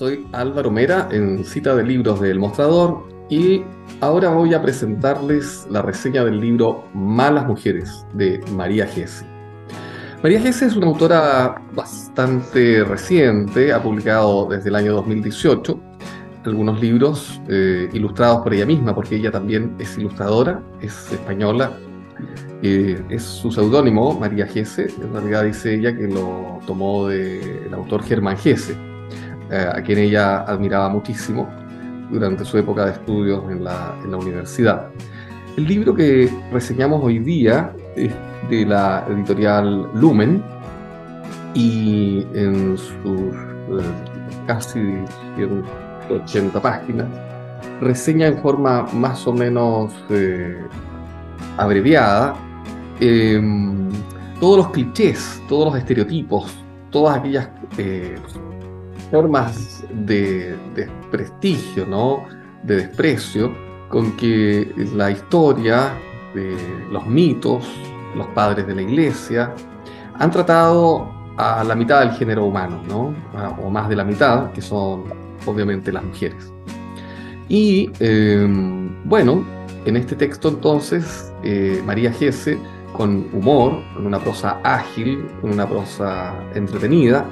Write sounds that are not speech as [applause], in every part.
soy Álvaro Mera en cita de libros del mostrador y ahora voy a presentarles la reseña del libro Malas Mujeres de María Gese. María Gese es una autora bastante reciente, ha publicado desde el año 2018 algunos libros eh, ilustrados por ella misma, porque ella también es ilustradora, es española, eh, es su seudónimo, María Gese, en realidad dice ella que lo tomó del autor Germán Gese, eh, a quien ella admiraba muchísimo durante su época de estudios en la, universidad. El libro que reseñamos hoy día es de la editorial Lumen y en sus casi 80 páginas, reseña en forma más o menos eh, abreviada em, todos los clichés, todos los estereotipos, todas aquellas eh, formas de desprestigio, ¿no? de desprecio, con que la historia, de los mitos, los padres de la iglesia, han tratado a la mitad del género humano, ¿no? o más de la mitad, que son obviamente las mujeres. Y em, bueno, en este texto entonces, eh, María Gese, con humor, con una prosa ágil, con una prosa entretenida,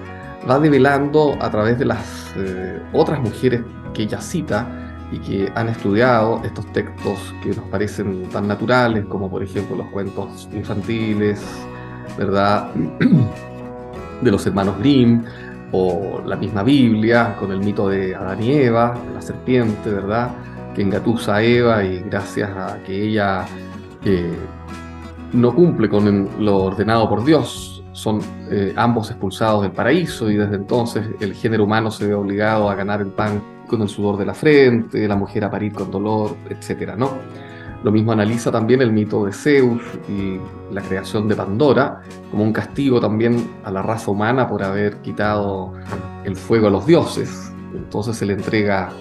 va develando a través de las eh, otras mujeres que ella cita y que han estudiado estos textos que nos parecen tan naturales como por ejemplo los cuentos infantiles, ¿verdad? [clears throat] de los hermanos Grimm, o la misma Biblia con el mito de Adán y Eva, la serpiente, ¿verdad? Que engatusa a Eva y gracias a que ella eh, no cumple con lo ordenado por Dios, son eh, ambos expulsados del paraíso y desde entonces el género humano se ve obligado a ganar el pan con el sudor de la frente, la mujer a parir con dolor, etcétera, ¿no? Lo mismo analiza también el mito de Zeus y la creación de Pandora como un castigo también a la raza humana por haber quitado el fuego a los dioses. Entonces se le entrega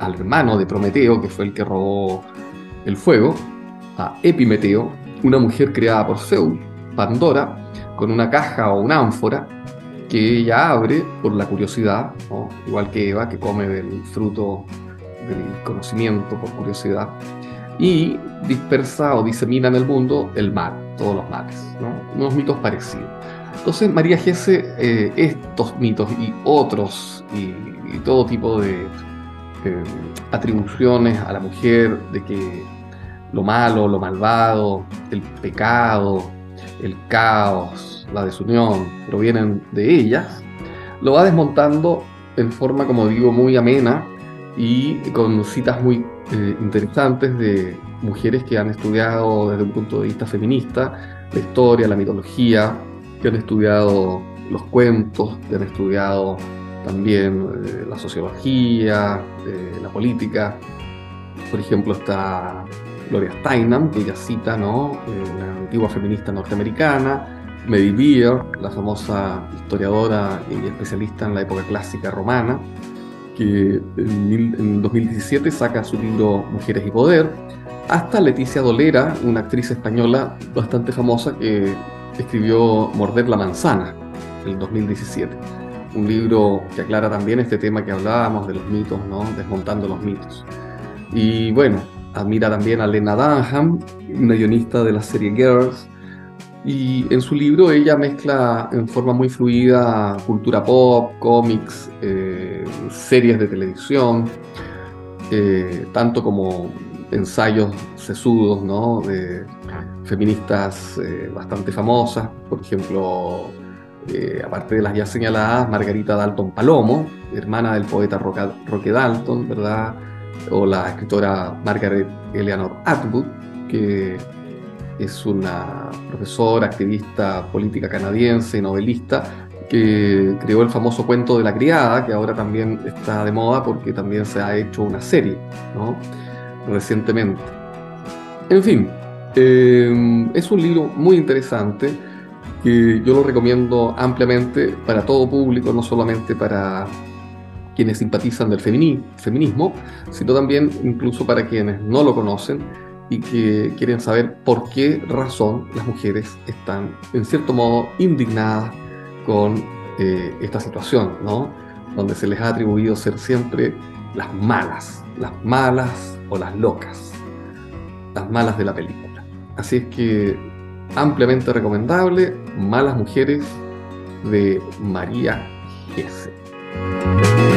al hermano de Prometeo, que fue el que robó el fuego, a Epimeteo, una mujer creada por Zeus, Pandora, con una caja o una ánfora que ella abre por la curiosidad, igual que Eva, que come del fruto del conocimiento por curiosidad y dispersa o disemina en el mundo el mal, todos los males, ¿no? unos mitos parecidos. Entonces María Gese, eh, estos mitos y otros y, todo tipo de eh, atribuciones a la mujer de que lo malo, lo malvado, el pecado, el caos, la desunión provienen de ellas, lo va desmontando en forma, como digo, muy amena y con citas muy eh, interesantes de mujeres que han estudiado desde un punto de vista feminista la historia, la mitología, que han estudiado los cuentos, que han estudiado también eh, la sociología, eh, la política. Por ejemplo, está Gloria Steinem, que ella cita, ¿no? la antigua feminista norteamericana, Mary Beer, la famosa historiadora y especialista en la época clásica romana, que en 2017 saca su libro Mujeres y Poder, hasta Leticia Dolera, una actriz española bastante famosa que escribió Morder la manzana en 2017. Un libro que aclara también este tema que hablábamos de los mitos, ¿no? desmontando los mitos. Y bueno, admira también a Lena Dunham, una guionista de la serie Girls, y en su libro ella mezcla en forma muy fluida cultura pop, cómics, eh, series de televisión, eh, tanto como ensayos sesudos de feministas eh, bastante famosas, por ejemplo, aparte de las ya señaladas, Margarita Dalton Palomo, hermana del poeta Roque Dalton, ¿verdad? O la escritora Margaret Eleanor Atwood, que es una profesora, activista política canadiense y novelista que creó el famoso cuento de la criada, que ahora también está de moda porque también se ha hecho una serie, ¿no? Recientemente. En fin, eh, es un libro muy interesante que yo lo recomiendo ampliamente para todo público, no solamente para quienes simpatizan del feminismo, sino también incluso para quienes no lo conocen y que quieren saber por qué razón las mujeres están, en cierto modo, indignadas con eh, esta situación, ¿no? Donde se les ha atribuido ser siempre las malas, las malas o las locas, las malas de la película. Así es que ampliamente recomendable, Malas Mujeres de María Gese.